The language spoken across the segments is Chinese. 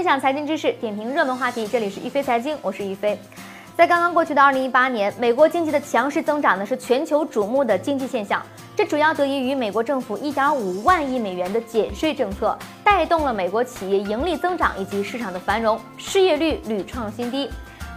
分享财经知识，点评热门话题。这里是一飞财经，我是一飞。在刚刚过去的二零一八年，美国经济的强势增长呢，是全球瞩目的经济现象。这主要得益于美国政府一点五万亿美元的减税政策，带动了美国企业盈利增长以及市场的繁荣，失业率屡创新低。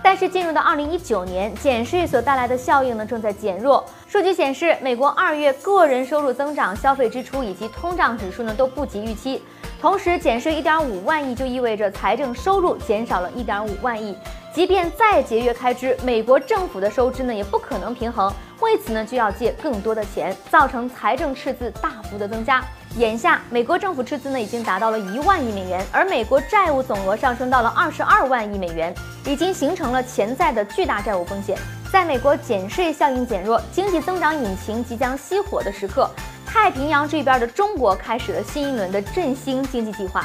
但是进入到二零一九年，减税所带来的效应呢，正在减弱。数据显示，美国二月个人收入增长、消费支出以及通胀指数呢，都不及预期。同时，减税一点五万亿就意味着财政收入减少了一点五万亿。即便再节约开支，美国政府的收支呢，也不可能平衡。为此呢，就要借更多的钱，造成财政赤字大幅的增加。眼下，美国政府赤字呢已经达到了一万亿美元，而美国债务总额上升到了二十二万亿美元，已经形成了潜在的巨大债务风险。在美国减税效应减弱、经济增长引擎即将熄火的时刻，太平洋这边的中国开始了新一轮的振兴经济计划。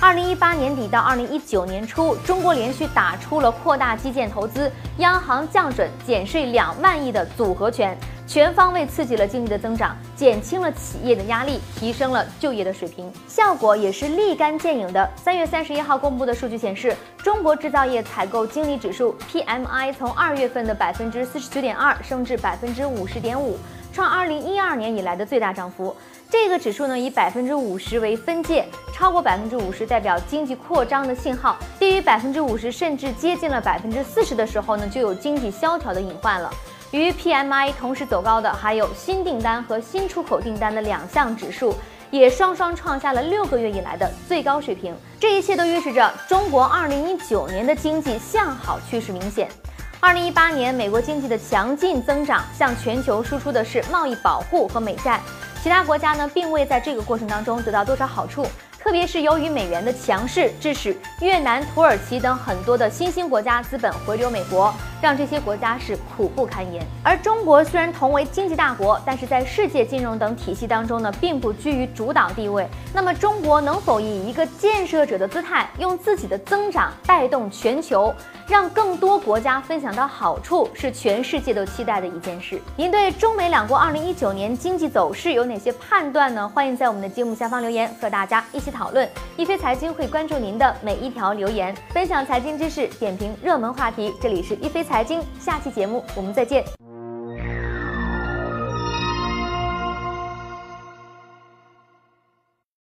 二零一八年底到二零一九年初，中国连续打出了扩大基建投资、央行降准、减税两万亿的组合拳。全方位刺激了经济的增长，减轻了企业的压力，提升了就业的水平，效果也是立竿见影的。三月三十一号公布的数据显示，中国制造业采购经理指数 PMI 从二月份的百分之四十九点二升至百分之五十点五，创二零一二年以来的最大涨幅。这个指数呢，以百分之五十为分界，超过百分之五十代表经济扩张的信号，低于百分之五十甚至接近了百分之四十的时候呢，就有经济萧条的隐患了。与 PMI 同时走高的还有新订单和新出口订单的两项指数，也双双创下了六个月以来的最高水平。这一切都预示着中国2019年的经济向好趋势明显。二零一八年美国经济的强劲增长向全球输出的是贸易保护和美债，其他国家呢并未在这个过程当中得到多少好处。特别是由于美元的强势，致使越南、土耳其等很多的新兴国家资本回流美国，让这些国家是苦不堪言。而中国虽然同为经济大国，但是在世界金融等体系当中呢，并不居于主导地位。那么，中国能否以一个建设者的姿态，用自己的增长带动全球，让更多国家分享到好处，是全世界都期待的一件事。您对中美两国二零一九年经济走势有哪些判断呢？欢迎在我们的节目下方留言，和大家一起。讨论一飞财经会关注您的每一条留言，分享财经知识，点评热门话题。这里是一飞财经，下期节目我们再见。